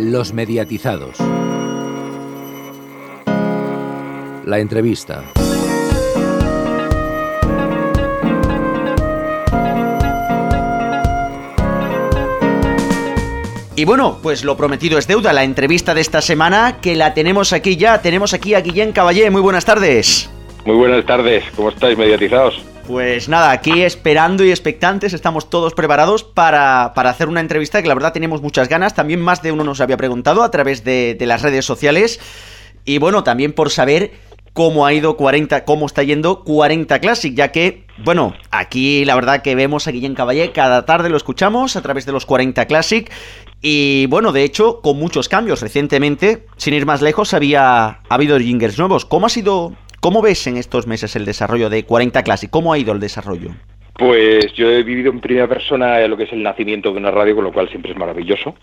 Los mediatizados. La entrevista. Y bueno, pues lo prometido es deuda, la entrevista de esta semana que la tenemos aquí ya, tenemos aquí a Guillén Caballé, muy buenas tardes. Muy buenas tardes, ¿cómo estáis mediatizados? Pues nada, aquí esperando y expectantes, estamos todos preparados para, hacer una entrevista que la verdad tenemos muchas ganas, también más de uno nos había preguntado a través de, las redes sociales y bueno, también por saber cómo ha ido 40, cómo está yendo 40 Classic, ya que, bueno, aquí la verdad que vemos a Guillén Caballé, cada tarde lo escuchamos a través de los 40 Classic y bueno, de hecho, con muchos cambios. Recientemente, sin ir más lejos, había ha habido jingles nuevos. ¿Cómo ha sido, cómo ves en estos meses el desarrollo de 40 Classic? ¿Cómo ha ido el desarrollo? Pues yo he vivido en primera persona lo que es el nacimiento de una radio, con lo cual siempre es maravilloso.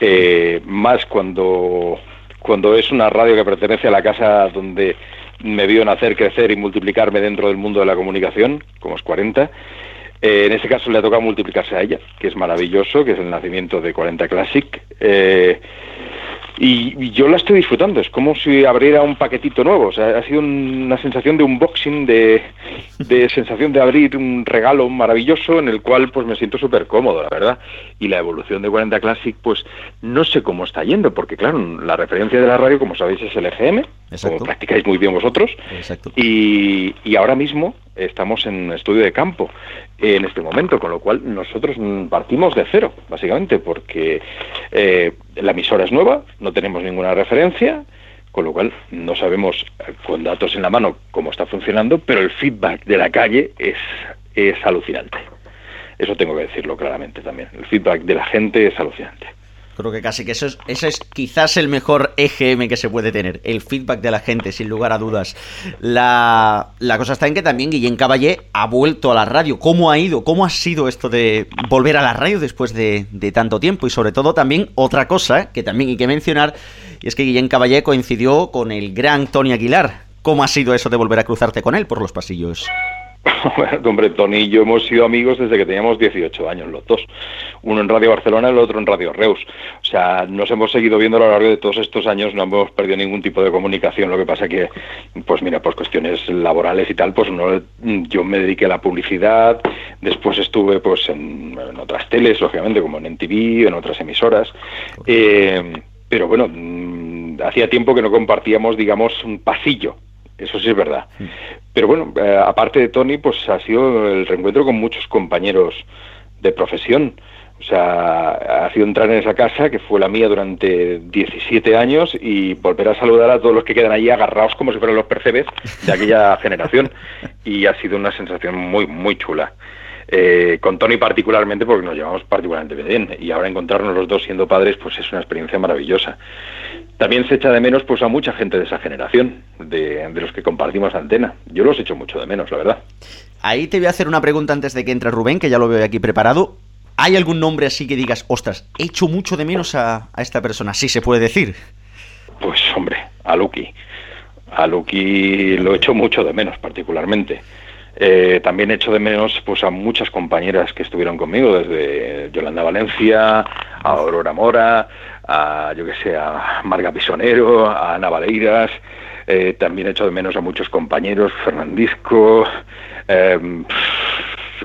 Eh, más cuando, cuando es una radio que pertenece a la casa donde me vio nacer, crecer y multiplicarme dentro del mundo de la comunicación, como es 40. Eh, en ese caso le ha tocado multiplicarse a ella, que es maravilloso, que es el nacimiento de 40 Classic. Eh, y, yo la estoy disfrutando, es como si abriera un paquetito nuevo, o sea, ha sido una sensación de unboxing, de, de sensación de abrir un regalo maravilloso en el cual pues me siento súper cómodo, la verdad. Y la evolución de 40 Classic, pues no sé cómo está yendo, porque claro, la referencia de la radio, como sabéis, es el EGM, como practicáis muy bien vosotros, y, y ahora mismo estamos en estudio de campo en este momento, con lo cual nosotros partimos de cero, básicamente, porque eh, la emisora es nueva, no tenemos ninguna referencia, con lo cual no sabemos eh, con datos en la mano cómo está funcionando, pero el feedback de la calle es, es alucinante. Eso tengo que decirlo claramente también. El feedback de la gente es alucinante. Creo que casi que eso es, ese es quizás el mejor EGM que se puede tener, el feedback de la gente, sin lugar a dudas. La, cosa está en que también Guillén Caballé ha vuelto a la radio. ¿Cómo ha ido? ¿Cómo ha sido esto de volver a la radio después de, de tanto tiempo? Y sobre todo también otra cosa que también hay que mencionar, y es que Guillén Caballé coincidió con el gran Tony Aguilar. ¿Cómo ha sido eso de volver a cruzarte con él por los pasillos? Hombre, Tony y yo hemos sido amigos desde que teníamos 18 años, los dos. Uno en Radio Barcelona y el otro en Radio Reus. O sea, nos hemos seguido viendo a lo largo de todos estos años, no hemos perdido ningún tipo de comunicación. Lo que pasa que, pues mira, por cuestiones laborales y tal, pues no, yo me dediqué a la publicidad, después estuve pues en, otras teles, lógicamente, como en NTV, en otras emisoras. Eh, pero bueno, mm, hacía tiempo que no compartíamos, digamos, un pasillo eso sí es verdad. Pero bueno, eh, aparte de Tony, pues ha sido el reencuentro con muchos compañeros de profesión. O sea, ha sido entrar en esa casa, que fue la mía durante 17 años, y volver a saludar a todos los que quedan allí agarrados como si fueran los percebes de aquella generación. Y ha sido una sensación muy, muy chula. Eh, con Tony particularmente porque nos llevamos particularmente bien y ahora encontrarnos los dos siendo padres pues es una experiencia maravillosa. También se echa de menos pues a mucha gente de esa generación, de, los que compartimos antena. Yo los echo mucho de menos, la verdad. Ahí te voy a hacer una pregunta antes de que entre Rubén, que ya lo veo aquí preparado. ¿Hay algún nombre así que digas, ostras, echo mucho de menos a, a esta persona? Sí se puede decir. Pues hombre, a Lucky. A Lucky lo echo mucho de menos particularmente. Eh, también echo de menos pues a muchas compañeras que estuvieron conmigo, desde Yolanda Valencia, a Aurora Mora, a yo que sé, a Marga Pisonero, a Ana Valeiras, eh, también echo de menos a muchos compañeros, Fernandisco, eh,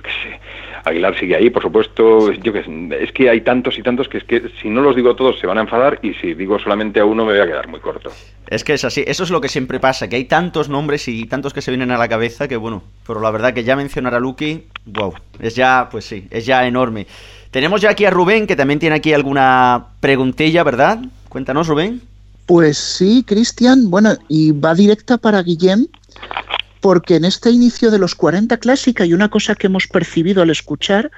qué sé, Aguilar sigue ahí, por supuesto. Yo que es que hay tantos y tantos que es que si no los digo todos se van a enfadar y si digo solamente a uno me voy a quedar muy corto. Es que es así, eso es lo que siempre pasa, que hay tantos nombres y tantos que se vienen a la cabeza que bueno, pero la verdad que ya mencionar a Lucky, wow, es ya, pues sí, es ya enorme. Tenemos ya aquí a Rubén, que también tiene aquí alguna preguntilla, ¿verdad? Cuéntanos, Rubén. Pues sí, Cristian. Bueno, y va directa para Guillem, porque en este inicio de los 40 clásica hay una cosa que hemos percibido al escuchar,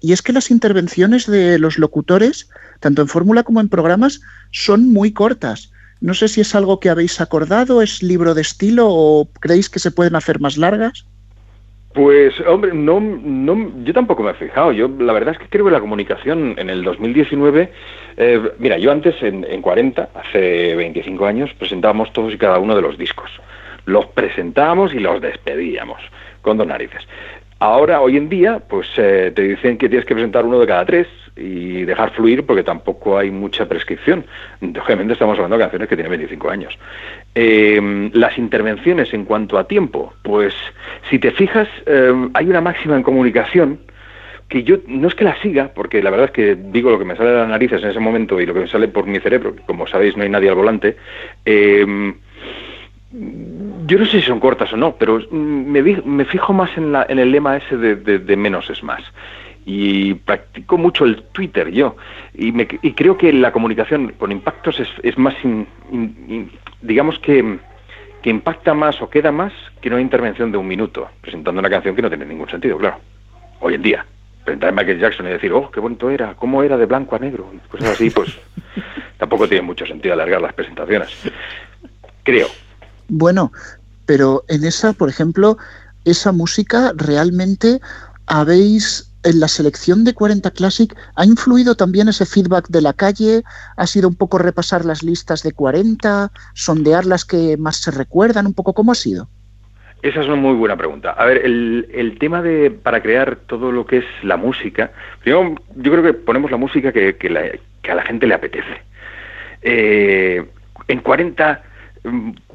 y es que las intervenciones de los locutores, tanto en fórmula como en programas, son muy cortas. No sé si es algo que habéis acordado, es libro de estilo o creéis que se pueden hacer más largas. Pues, hombre, no, no, yo tampoco me he fijado. Yo, la verdad es que creo que la comunicación en el 2019, eh, mira, yo antes en, en 40, hace 25 años, presentábamos todos y cada uno de los discos los presentábamos y los despedíamos con dos narices. Ahora, hoy en día, pues eh, te dicen que tienes que presentar uno de cada tres y dejar fluir porque tampoco hay mucha prescripción. Obviamente estamos hablando de canciones que tienen 25 años. Eh, las intervenciones en cuanto a tiempo, pues si te fijas, eh, hay una máxima en comunicación que yo no es que la siga, porque la verdad es que digo lo que me sale de las narices en ese momento y lo que me sale por mi cerebro, como sabéis no hay nadie al volante. Eh, yo no sé si son cortas o no, pero me, me fijo más en, la, en, el lema ese de, menos es más. Y practico mucho el Twitter yo. Y, me, y creo que la comunicación con impactos es, es más, digamos que, que impacta más o queda más que una intervención de un minuto, presentando una canción que no tiene ningún sentido, claro. Hoy en día. Presentar a Michael Jackson y decir, oh, qué bonito era, cómo era de blanco a negro, cosas así, pues tampoco tiene mucho sentido alargar las presentaciones. Creo. Bueno, pero en esa, por ejemplo, esa música realmente habéis en la selección de 40 Classic ha influido también ese feedback de la calle, ha sido un poco repasar las listas de 40, sondear las que más se recuerdan, un poco cómo ha sido. Esa es una muy buena pregunta. A ver, el, tema de para crear todo lo que es la música, yo creo que ponemos la música que, a la gente le apetece. Eh, en 40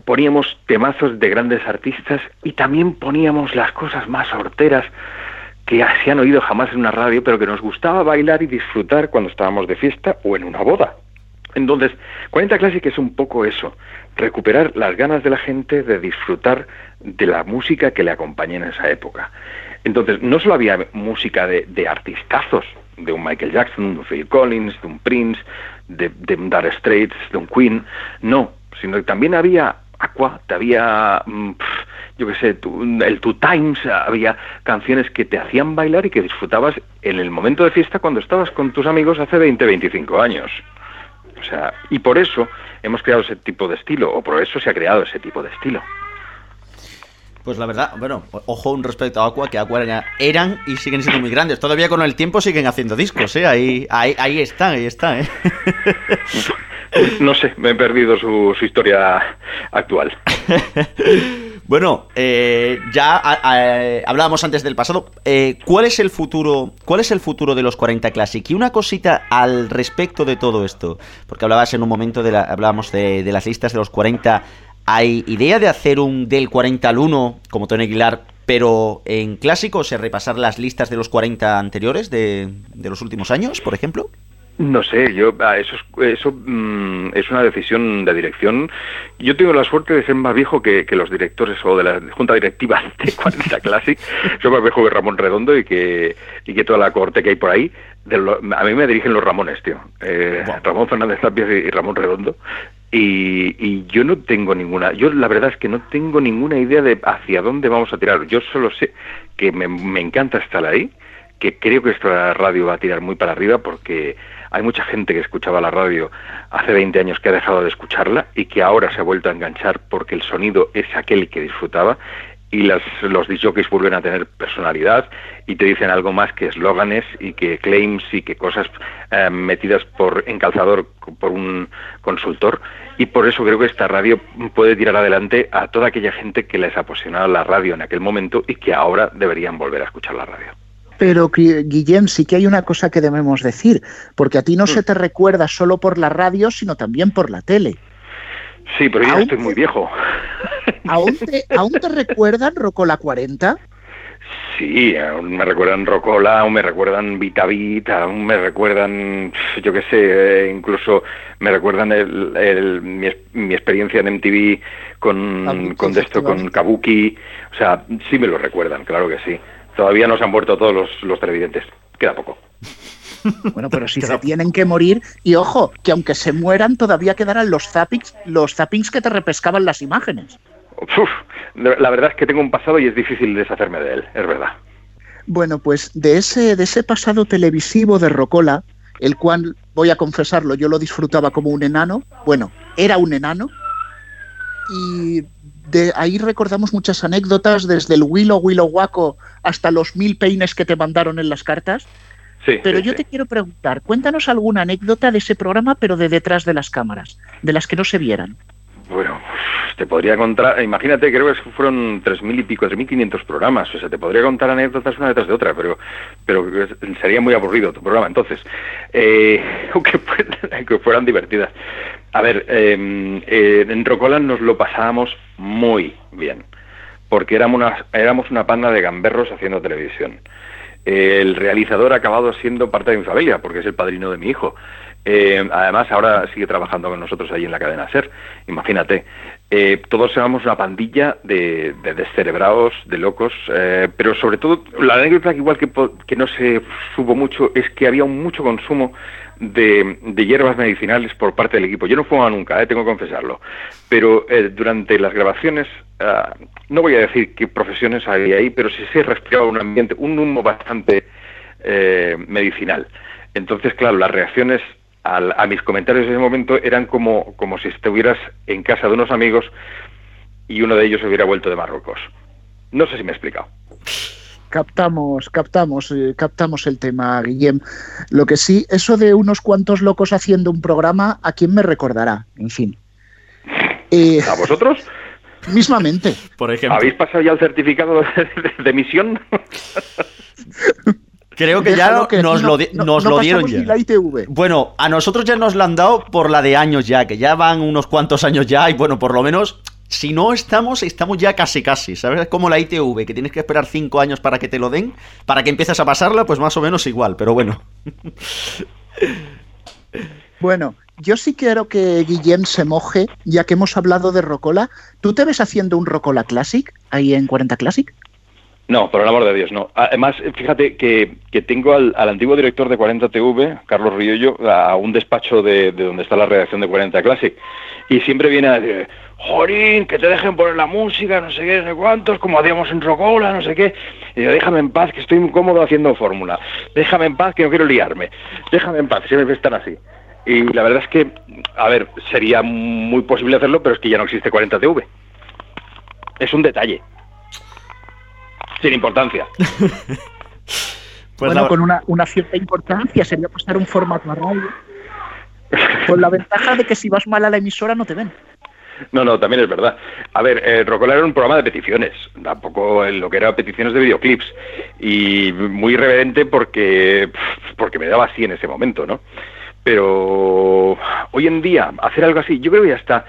poníamos temazos de grandes artistas y también poníamos las cosas más horteras que se han oído jamás en una radio, pero que nos gustaba bailar y disfrutar cuando estábamos de fiesta o en una boda. Entonces, 40 Classic es un poco eso, recuperar las ganas de la gente de disfrutar de la música que le acompaña en esa época. Entonces, no solo había música de, artistazos, de un Michael Jackson, de un Phil Collins, de un Prince, de, de un Straits, de un Queen, no, sino que también había Aqua, había, mm, yo qué sé, el Two Times, había canciones que te hacían bailar y que disfrutabas en el momento de fiesta cuando estabas con tus amigos hace 20, 25 años. O sea, y por eso hemos creado ese tipo de estilo, o por eso se ha creado ese tipo de estilo. Pues la verdad, bueno, ojo un respecto a Aqua, que Aqua eran y siguen siendo muy grandes. Todavía con el tiempo siguen haciendo discos, ¿eh? Ahí, ahí, ahí está, ahí está, ¿eh? No sé, me he perdido su, historia actual. Bueno, eh, ya hablábamos antes del pasado. Eh, ¿Cuál es el futuro? ¿Cuál es el futuro de los 40 Classic? Y una cosita al respecto de todo esto, porque hablabas en un momento de la, hablábamos de, las listas de los 40. ¿Hay idea de hacer un del 40 al 1 como Tony Aguilar, pero en clásico, o sea, repasar las listas de los 40 anteriores de, de los últimos años, por ejemplo? No sé, yo ah, eso es, eso mm, es una decisión de dirección. Yo tengo la suerte de ser más viejo que, los directores o de la junta directiva de 40 Classic. Soy más viejo que Ramón Redondo y que y que toda la corte que hay por ahí. a mí me dirigen los Ramones, tío. Eh, Ramón Fernández Tapias y, Ramón Redondo. Y, y, yo no tengo ninguna, yo la verdad es que no tengo ninguna idea de hacia dónde vamos a tirar. Yo solo sé que me, me encanta estar ahí, que creo que esta radio va a tirar muy para arriba porque hay mucha gente que escuchaba la radio hace 20 años que ha dejado de escucharla y que ahora se ha vuelto a enganchar porque el sonido es aquel que disfrutaba y las, los disjockeys vuelven a tener personalidad y te dicen algo más que eslóganes y que claims y que cosas eh, metidas por encalzador por un consultor y por eso creo que esta radio puede tirar adelante a toda aquella gente que les apasionaba la radio en aquel momento y que ahora deberían volver a escuchar la radio. Pero, Guillem, sí que hay una cosa que debemos decir, porque a ti no se te recuerda solo por la radio, sino también por la tele. Sí, pero yo estoy muy viejo. ¿Aún te, ¿Aún te recuerdan Rocola 40? Sí, aún me recuerdan Rocola, aún me recuerdan Vitavit, aún me recuerdan, yo qué sé, eh, incluso me recuerdan el, mi, experiencia en MTV con, con esto, con Kabuki. O sea, sí me lo recuerdan, claro que sí. Todavía no se han muerto todos los, televidentes. Queda poco. Bueno, pero si se tienen que morir, y ojo, que aunque se mueran, todavía quedarán los zappings, los zappings que te repescaban las imágenes. la verdad es que tengo un pasado y es difícil deshacerme de él, es verdad. Bueno, pues de ese, de ese pasado televisivo de Rocola, el cual, voy a confesarlo, yo lo disfrutaba como un enano, bueno, era un enano, y de ahí recordamos muchas anécdotas, desde el Willow Willow Waco hasta los mil peines que te mandaron en las cartas. Sí, pero yo te quiero preguntar, cuéntanos alguna anécdota de ese programa, pero de detrás de las cámaras, de las que no se vieran. Bueno, te podría contar, imagínate, creo que fueron tres mil y pico, tres mil quinientos programas, o sea, te podría contar anécdotas una detrás de otra, pero, pero sería muy aburrido tu programa. Entonces, eh, aunque, fueran divertidas. A ver, em, eh, en Rocola nos lo pasábamos muy bien, porque éramos una, éramos una panda de gamberros haciendo televisión. el realizador ha acabado siendo parte de mi familia, porque es el padrino de mi hijo. Eh, además, ahora sigue trabajando con nosotros ahí en la cadena SER, imagínate. Eh, todos éramos una pandilla de, descerebrados, de locos, eh, pero sobre todo, la anécdota que igual que, no se supo mucho es que había mucho consumo de, hierbas medicinales por parte del equipo. Yo no fumaba nunca, tengo que confesarlo, pero durante las grabaciones, ah, no voy a decir qué profesiones había ahí, pero sí se respiraba un ambiente, un humo bastante medicinal. Entonces, claro, las reacciones a mis comentarios en ese momento eran como, como si estuvieras en casa de unos amigos y uno de ellos se hubiera vuelto de Marruecos. No sé si me he explicado. Captamos, captamos, eh, captamos el tema, Guillem. Lo que sí, eso de unos cuantos locos haciendo un programa, ¿a quién me recordará? En fin. Eh, ¿A vosotros? Mismamente. Por ejemplo. ¿Habéis pasado ya el certificado de, emisión? Creo que ya nos, lo, dieron ya. Bueno, a nosotros ya nos lo han dado por la de años ya, que ya van unos cuantos años ya y bueno, por lo menos si no estamos, estamos ya casi casi, ¿sabes? Es como la ITV, que tienes que esperar cinco años para que te lo den, para que empieces a pasarla, pues más o menos igual, pero bueno. Bueno, yo sí quiero que Guillem se moje, ya que hemos hablado de Rocola. ¿Tú te ves haciendo un Rocola Classic ahí en 40 Classic? No, por el amor de Dios, no. Además, fíjate que, que tengo al, antiguo director de 40 TV, Carlos Riollo, a un despacho de, donde está la redacción de 40 Classic, y siempre viene a decir, Jorín, que te dejen poner la música, no sé qué, no sé cuántos, como hacíamos en Rocola, no sé qué. Y yo, déjame en paz, que estoy incómodo haciendo fórmula. Déjame en paz, que no quiero liarme. Déjame en paz, siempre están así. Y la verdad es que, a ver, sería muy posible hacerlo, pero es que ya no existe 40 TV. Es un detalle sin importancia. Pues bueno, con una, cierta importancia sería pasar un formato a radio. Con la ventaja de que si vas mal a la emisora no te ven. No, no, también es verdad. A ver, eh, Rocola era un programa de peticiones, tampoco en lo que era peticiones de videoclips. Y muy irreverente porque, porque me daba así en ese momento, ¿no? Pero hoy en día, hacer algo así, yo creo que ya está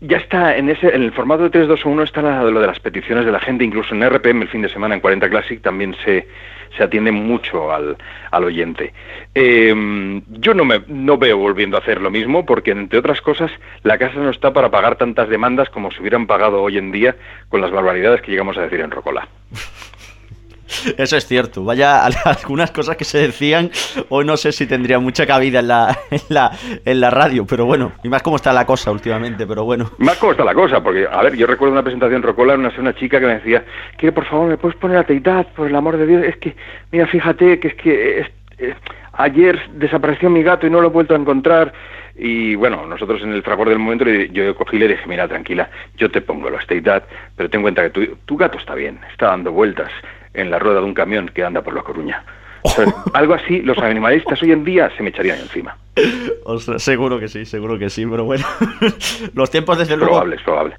ya está en ese en el formato de 321 está lo de las peticiones de la gente, incluso en RPM el fin de semana en 40 Classic también se, se atiende mucho al, al oyente. Em, yo no, me, no veo volviendo a hacer lo mismo porque, entre otras cosas, la casa no está para pagar tantas demandas como se hubieran pagado hoy en día con las barbaridades que llegamos a decir en Rocola. Eso es cierto. Vaya, algunas cosas que se decían, hoy no sé si tendría mucha cabida en la, en la, en la radio, pero bueno, y más cómo está la cosa últimamente, pero bueno. Más cómo está la cosa, porque, a ver, yo recuerdo una presentación Rocola, una, una chica que me decía, que por favor, ¿me puedes poner a Teidad, por el amor de Dios? Es que, mira, fíjate que es que ayer desapareció mi gato y no lo he vuelto a encontrar. Y bueno, nosotros en el fragor del momento yo cogí y le dije, mira, tranquila, yo te pongo la Dad, pero ten en cuenta que tu, tu gato está bien, está dando vueltas en la rueda de un camión que anda por La Coruña. algo así, los animalistas hoy en día se me echarían encima. seguro que sí, seguro que sí, pero bueno, los tiempos desde luego... Probable, probable.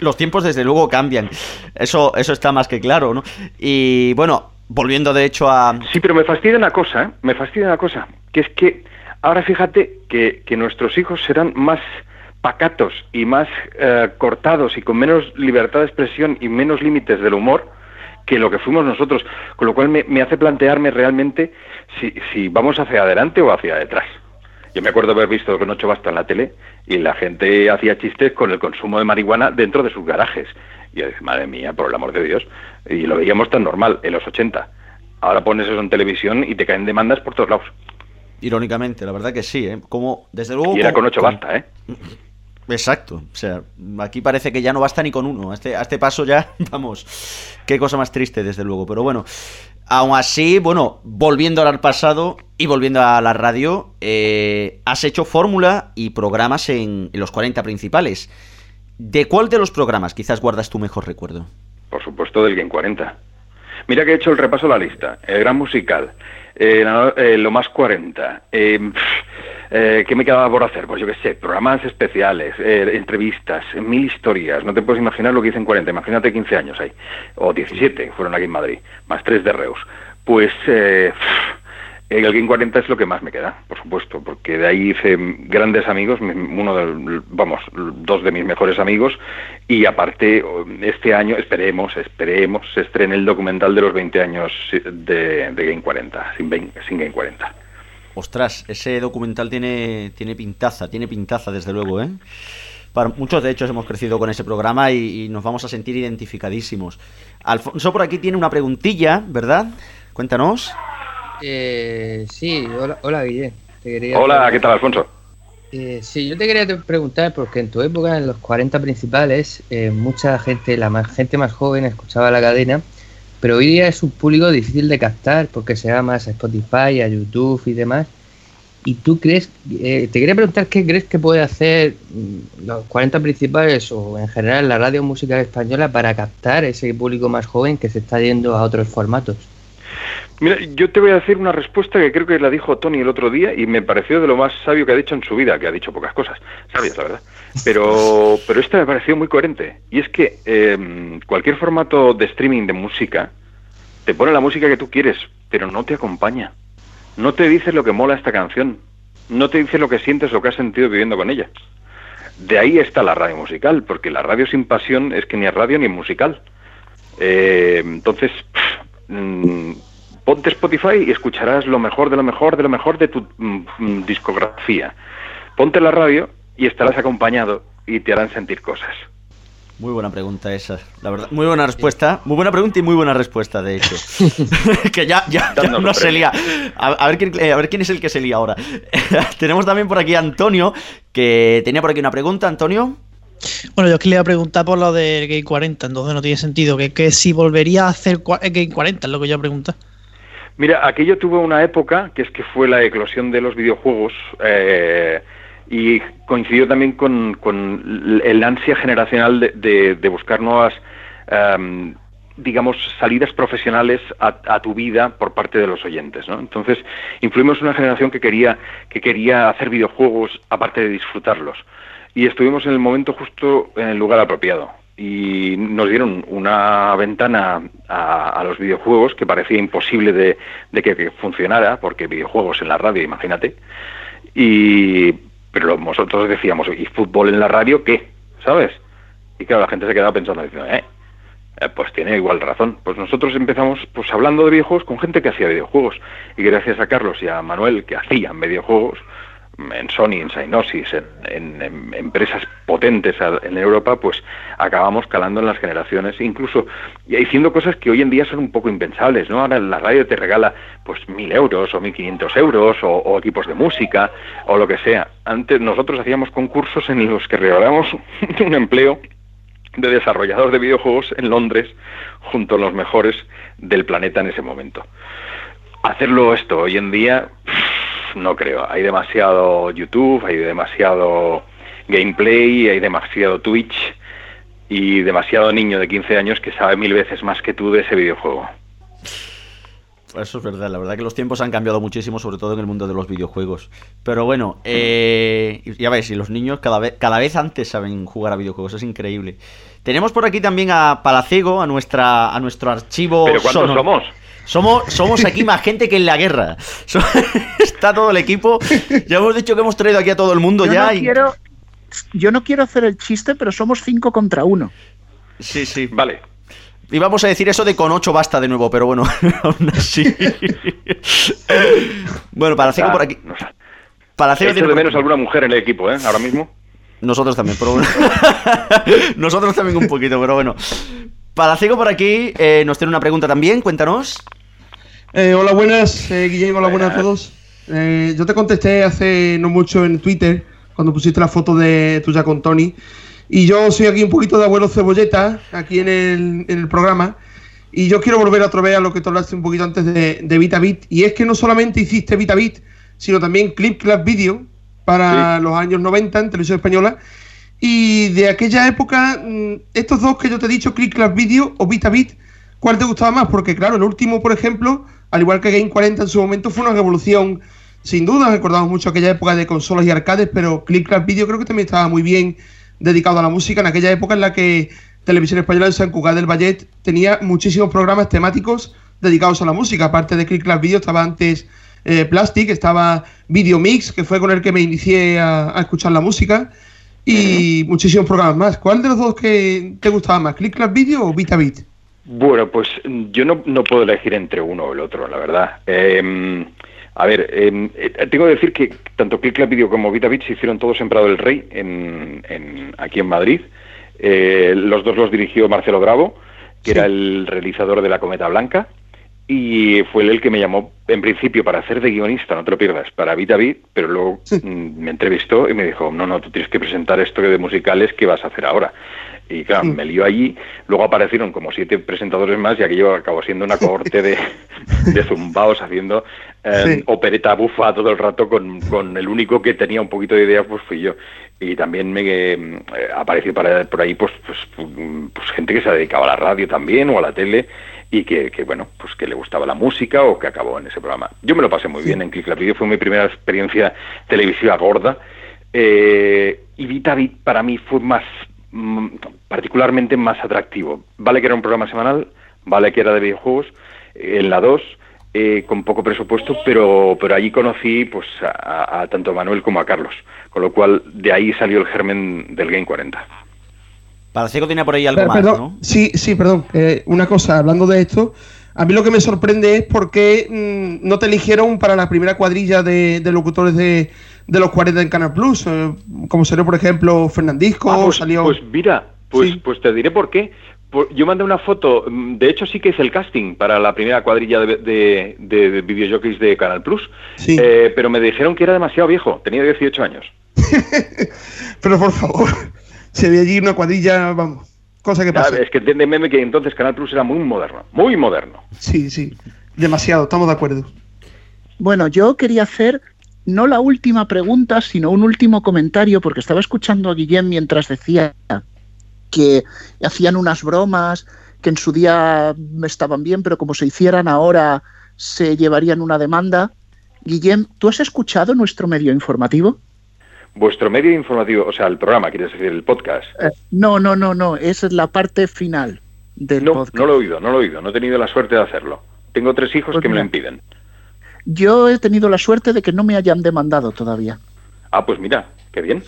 Los tiempos desde luego cambian, eso, eso está más que claro, ¿no? Y bueno, volviendo de hecho a... Sí, pero me fastidia una cosa, ¿eh? Me fastidia una cosa, que es que ahora fíjate que, que nuestros hijos serán más pacatos y más eh, cortados y con menos libertad de expresión y menos límites del humor que lo que fuimos nosotros, con lo cual me, hace plantearme realmente si, si, vamos hacia adelante o hacia detrás. Yo me acuerdo haber visto con ocho basta en la tele y la gente hacía chistes con el consumo de marihuana dentro de sus garajes. Y yo decía, madre mía, por el amor de Dios. Y lo veíamos tan normal en los 80. Ahora pones eso en televisión y te caen demandas por todos lados. Irónicamente, la verdad que sí, ¿eh? Como, desde luego... Y era con ocho basta, ¿eh? Exacto, o sea, aquí parece que ya no basta ni con uno, a este, a este paso ya, vamos, qué cosa más triste desde luego, pero bueno, aún así, bueno, volviendo al pasado y volviendo a la radio, eh, has hecho fórmula y programas en, los 40 principales. ¿De cuál de los programas quizás guardas tu mejor recuerdo? Por supuesto del Game 40. Mira que he hecho el repaso de la lista, el gran musical, eh, lo más 40. Eh, eh, ¿Qué me quedaba por hacer? Pues yo qué sé, programas especiales, eh, entrevistas, mil historias. No te puedes imaginar lo que hice en 40. Imagínate 15 años ahí, o 17, fueron aquí en Madrid, más tres de Reus. Pues El Game 40 es lo que más me queda, por supuesto, porque de ahí hice grandes amigos, uno de, vamos, dos de mis mejores amigos, y aparte este año esperemos, esperemos, se estrene el documental de los 20 años de, Game 40, sin, sin Game 40. Ostras, ese documental tiene, tiene pintaza, tiene pintaza desde luego, ¿eh? Para, muchos de hecho hemos crecido con ese programa y, nos vamos a sentir identificadísimos. Alfonso por aquí tiene una preguntilla, ¿verdad? Cuéntanos. Eh, sí, hola, hola Guille. hola, ¿qué tal, Alfonso? Eh, sí, yo te quería preguntar, porque en tu época, en los 40 principales, eh, mucha gente, la más, gente más joven escuchaba la cadena, pero hoy día es un público difícil de captar porque se va más a Spotify, a YouTube y demás. ¿Y tú crees, eh, te quería preguntar qué crees que puede hacer mm, los 40 principales o en general la radio musical española para captar ese público más joven que se está yendo a otros formatos? Mira, yo te voy a decir una respuesta que creo que la dijo Tony el otro día y me pareció de lo más sabio que ha dicho en su vida, que ha dicho pocas cosas, sabias, la verdad. Pero, pero esta me pareció muy coherente. Y es que em, cualquier formato de streaming de música te pone la música que tú quieres, pero no te acompaña. No te dice lo que mola esta canción. No te dice lo que sientes, lo que has sentido viviendo con ella. De ahí está la radio musical, porque la radio sin pasión es que ni es radio ni es musical. Eh, entonces, mm, ponte Spotify y escucharás lo mejor de lo mejor de lo mejor de tu mm, mm, discografía. Ponte la radio y estarás acompañado y te harán sentir cosas. Muy buena pregunta esa, la verdad. Muy buena respuesta. Muy buena pregunta y muy buena respuesta, de hecho. que ya, ya, no se lía. A, ver quién, a ver quién es el que se lía ahora. Tenemos también por aquí a Antonio, que tenía por aquí una pregunta. Antonio. Bueno, yo es que le iba a preguntar por lo del Game 40, entonces no tiene sentido. Que, que si volvería a hacer Game 40, es lo que yo pregunta. Mira, aquello tuvo una época, que es que fue la eclosión de los videojuegos, eh, y coincidió también con, el ansia generacional de, buscar nuevas, em, digamos, salidas profesionales a, tu vida por parte de los oyentes, ¿no? Entonces, influimos una generación que quería, que quería hacer videojuegos aparte de disfrutarlos. Y estuvimos en el momento justo en el lugar apropiado y nos dieron una ventana a, los videojuegos que parecía imposible de, que, funcionara, porque videojuegos en la radio, imagínate. Y, pero nosotros decíamos, ¿y fútbol en la radio qué? ¿Sabes? Y claro, la gente se quedaba pensando, diciendo, eh, eh, pues tiene igual razón. Pues nosotros empezamos pues hablando de videojuegos con gente que hacía videojuegos. Y gracias a Carlos y a Manuel, que hacían videojuegos, en Sony, en Synosis, en, empresas potentes en Europa, pues acabamos calando en las generaciones, incluso y haciendo cosas que hoy en día son un poco impensables, ¿no? Ahora la radio te regala pues mil euros o mil quinientos euros o, equipos de música o lo que sea. Antes nosotros hacíamos concursos en los que regalamos un empleo de desarrollador de videojuegos en Londres junto a los mejores del planeta en ese momento. Hacerlo esto hoy en día no creo. Hay demasiado YouTube, hay demasiado gameplay, hay demasiado Twitch y demasiado niño de 15 años que sabe mil veces más que tú de ese videojuego. Eso es verdad, la verdad que los tiempos han cambiado muchísimo, sobre todo en el mundo de los videojuegos. Pero bueno, eh, ya veis, y los niños cada vez, cada vez antes saben jugar a videojuegos, es increíble. Tenemos por aquí también a Palacego, a nuestra, a nuestro archivo. ¿Pero cuántos somos? Somos, somos aquí más gente que en la guerra. Está todo el equipo. Ya hemos dicho que hemos traído aquí a todo el mundo yo ya. No quiero, yo no quiero hacer el chiste, pero somos cinco contra uno. Sí, sí. Vale. Y vamos a decir eso de con ocho basta de nuevo, pero bueno, aún así. bueno, para hacer por aquí. Para hacer de menos alguna mujer en el equipo, ¿eh? Ahora mismo. Nosotros también, pero bueno. Nosotros también un poquito, pero bueno. Palaciego por aquí eh, nos tiene una pregunta también, cuéntanos. Eh, hola, buenas, eh, Guillermo, hola, buenas. a todos. yo te contesté hace no mucho en Twitter, cuando pusiste la foto de tuya con Tony. Y yo soy aquí un poquito de abuelo cebolleta, aquí en el, programa. Y yo quiero volver otra vez a lo que tú hablaste un poquito antes de, de VitaBit. Y es que no solamente hiciste VitaBit, sino también Clip Club Video para los años 90 en televisión española. Y de aquella época, mm, estos dos que yo te he dicho, Click Class Video o VitaBit, ¿cuál te gustaba más? Porque claro, el último, por ejemplo, al igual que Game 40 en su momento, fue una revolución sin duda. Recordamos mucho aquella época de consolas y arcades, pero Click Class Video creo que también estaba muy bien dedicado a la música en aquella época en la que Televisión Española en San Cugat del Vallet tenía muchísimos programas temáticos dedicados a la música. Aparte de Click Class Video, estaba antes eh, Plastic, estaba Video Mix, que fue con el que me inicié a, escuchar la música, y muchísimos programas más. ¿Cuál de los dos que te gustaba más, Click Clap Video o VitaBit? Bueno, pues yo no, no, puedo elegir entre uno o el otro, la verdad. Eh, a ver, em, eh, tengo que decir que tanto Click Video como VitaBit se hicieron todos en Prado del Rey, en, aquí en Madrid. Eh, los dos los dirigió Marcelo Bravo, que era el realizador de La Cometa Blanca, y fue él el que me llamó en principio para hacer de guionista, no te lo pierdas, para VitaBit, pero luego mm, me entrevistó y me dijo, no, no, tú tienes que presentar esto de musicales que vas a hacer ahora. Y claro, me lió allí. Luego aparecieron como siete presentadores más y aquello acabó siendo una cohorte de, de zumbaos haciendo eh, opereta bufa todo el rato con, con, el único que tenía un poquito de idea, pues fui yo. Y también me eh, apareció para, por ahí pues, pues, pues, gente que se dedicaba a la radio también o a la tele y que, que, bueno, pues que le gustaba la música o que acabó en ese programa. Yo me lo pasé muy bien en Click Video, fue mi primera experiencia televisiva gorda. Eh, y Vitavit para mí fue más particularmente más atractivo. Vale que era un programa semanal, vale que era de videojuegos, en la 2, eh, con poco presupuesto, pero, pero allí conocí pues a, tanto a Manuel como a Carlos, con lo cual de ahí salió el germen del Game 40. Parece que tiene por ahí algo más, ¿no? Sí, sí, perdón. Eh, una cosa, hablando de esto, a mí lo que me sorprende es por qué mm, no te eligieron para la primera cuadrilla de locutores de, de los 40 en Canal Plus, eh, como salió por ejemplo Fernandisco, ah, pues, salió... Pues mira, pues, pues te diré por qué. yo mandé una foto, mm, de hecho sí que es el casting para la primera cuadrilla de, de, de videojockeys de Canal Plus, eh, pero me dijeron que era demasiado viejo, tenía 18 años. pero por favor, se ve allí una cuadrilla, vamos, cosa que pasa. es que entiéndeme que entonces Canal Plus era muy moderno, muy moderno. Sí, sí, demasiado, estamos de acuerdo. Bueno, yo quería hacer no la última pregunta, sino un último comentario, porque estaba escuchando a Guillem mientras decía que hacían unas bromas, que en su día estaban bien, pero como se hicieran ahora se llevarían una demanda. Guillem, ¿tú has escuchado nuestro medio informativo? Vuestro medio informativo, o sea, el programa, quieres decir, el podcast. Eh, no, no, no, no, esa es la parte final del no, podcast. No lo he oído, no lo he oído, no he tenido la suerte de hacerlo. Tengo tres hijos pues que me lo impiden. Yo he tenido la suerte de que no me hayan demandado todavía. Ah, pues mira, qué bien.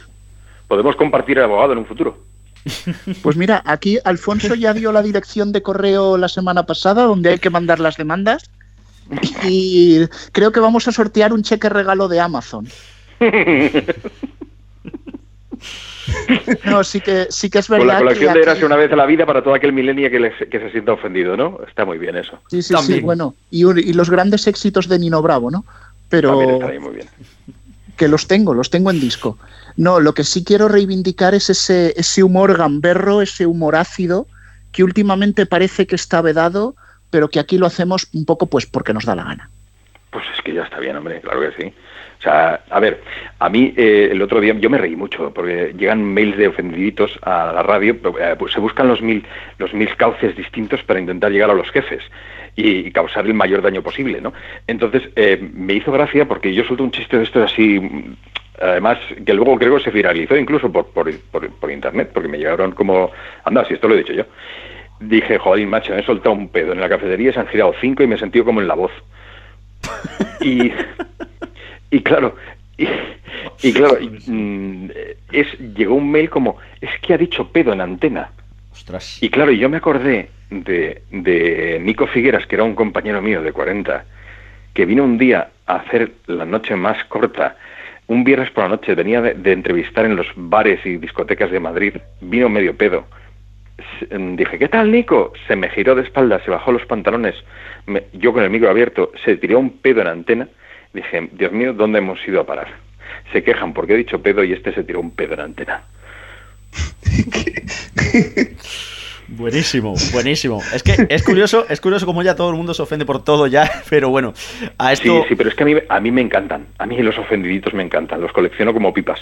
Podemos compartir el abogado en un futuro. Pues mira, aquí Alfonso ya dio la dirección de correo la semana pasada donde hay que mandar las demandas y creo que vamos a sortear un cheque regalo de Amazon. No, sí que, sí que es verdad. Con la colección de Eras una vez a la vida para todo aquel milenio que, se sienta ofendido, ¿no? Está muy bien eso. Sí, sí, sí, bueno. Y, los grandes éxitos de Nino Bravo, ¿no? Pero. muy bien. Que los tengo, los tengo en disco. No, lo que sí quiero reivindicar es ese, ese humor gamberro, ese humor ácido, que últimamente parece que está vedado, pero que aquí lo hacemos un poco pues porque nos da la gana. Pues es que ya está bien, hombre, claro que sí. O sea, a ver, a mí eh, el otro día yo me reí mucho porque llegan mails de ofendiditos a la radio, eh, pues se buscan los mil, los mil cauces distintos para intentar llegar a los jefes y, causar el mayor daño posible, ¿no? Entonces eh, me hizo gracia porque yo suelto un chiste de esto así, además que luego creo que se viralizó incluso por, por, por, internet, porque me llegaron como, anda, si esto lo he dicho yo. Dije, joder, macho, me he soltado un pedo en la cafetería, se han girado cinco y me he sentido como en la voz. y y claro, y, claro, mm, es, llegó un mail como, es que ha dicho pedo en antena. Y claro, yo me acordé de, de Nico Figueras, que era un compañero mío de 40, que vino un día a hacer la noche más corta, un viernes por la noche, venía de, entrevistar en los bares y discotecas de Madrid, vino medio pedo. Mm, dije, ¿qué tal, Nico? Se me giró de espaldas, se bajó los pantalones, yo con el micro abierto, se tiró un pedo en antena Dije, Dios mío, ¿dónde hemos ido a parar? Se quejan porque he dicho pedo y este se tiró un pedo en antena. Buenísimo, buenísimo. Es que es curioso, es curioso como ya todo el mundo se ofende por todo ya, pero bueno, a esto... Sí, sí, pero es que a mí, a mí me encantan. A mí los ofendiditos me encantan. Los colecciono como pipas.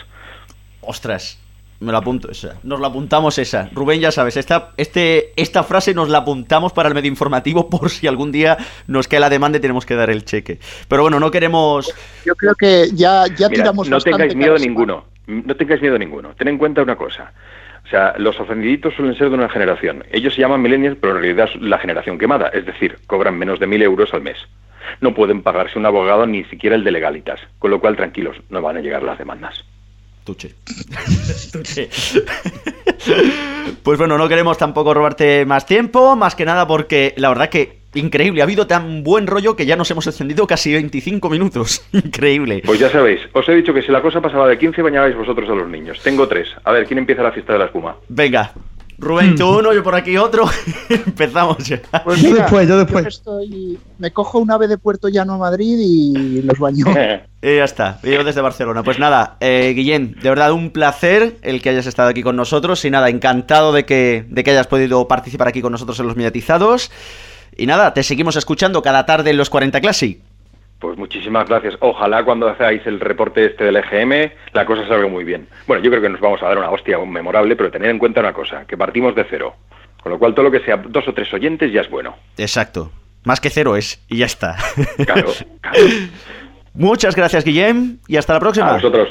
Ostras, me lo apunto esa. Nos la apuntamos esa. Rubén, ya sabes, esta, este, esta frase nos la apuntamos para el medio informativo por si algún día nos cae la demanda y tenemos que dar el cheque. Pero bueno, no queremos. Yo creo que ya, ya tiramos No tengáis miedo ninguno. No tengáis miedo ninguno. Ten en cuenta una cosa. O sea, los ofendiditos suelen ser de una generación. Ellos se llaman millennials, pero en realidad es la generación quemada. Es decir, cobran menos de mil euros al mes. no pueden pagarse un abogado ni siquiera el de legalitas, con lo cual tranquilos, no van a llegar las demandas. Tuche. Tuche. pues bueno, no queremos tampoco robarte más tiempo, más que nada porque la verdad que increíble, ha habido tan buen rollo que ya nos hemos extendido casi 25 minutos. Increíble. Pues ya sabéis, os he dicho que si la cosa pasaba de 15 bañabais vosotros a los niños. Tengo tres. A ver, ¿quién empieza la fiesta de la espuma? Venga, Rubén, tú uno, yo por aquí otro. Empezamos ya. Pues Yo después, yo después. estoy- me cojo un ave de Puerto Llano a Madrid y los baño. Y ya está, yo desde Barcelona. Pues nada, eh, Guillén, de verdad un placer el que hayas estado aquí con nosotros. Y nada, encantado de que, de que hayas podido participar aquí con nosotros en los mediatizados. Y nada, te seguimos escuchando cada tarde en los 40 Classic. Pues muchísimas gracias. Ojalá cuando hagáis el reporte este del EGM la cosa salga muy bien. Bueno, yo creo que nos vamos a dar una hostia memorable, pero tened en cuenta una cosa, que partimos de cero. Con lo cual todo lo que sea dos o tres oyentes ya es bueno. Exacto. Más que cero es, y ya está. Claro, claro. Muchas gracias, Guillem, y hasta la próxima. A vosotros.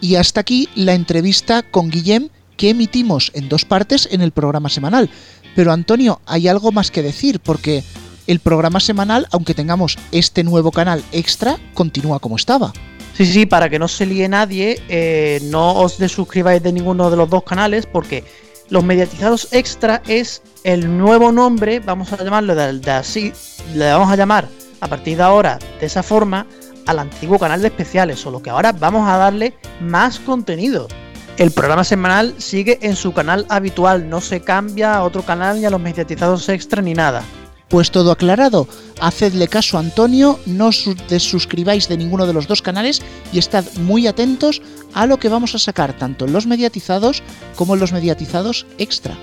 Y hasta aquí la entrevista con Guillem que emitimos en dos partes en el programa semanal. Pero Antonio, hay algo más que decir porque el programa semanal, aunque tengamos este nuevo canal extra, continúa como estaba. Sí, sí, para que no se líe nadie, eh, no os desuscribáis de ninguno de los dos canales porque los mediatizados extra es el nuevo nombre, vamos a llamarlo de, de así, le vamos a llamar a partir de ahora de esa forma al antiguo canal de especiales, solo que ahora vamos a darle más contenido. El programa semanal sigue en su canal habitual, no se cambia a otro canal ni a los mediatizados extra ni nada. Pues todo aclarado, hacedle caso a Antonio, no os desuscribáis de ninguno de los dos canales y estad muy atentos a lo que vamos a sacar tanto en los mediatizados como en los mediatizados extra.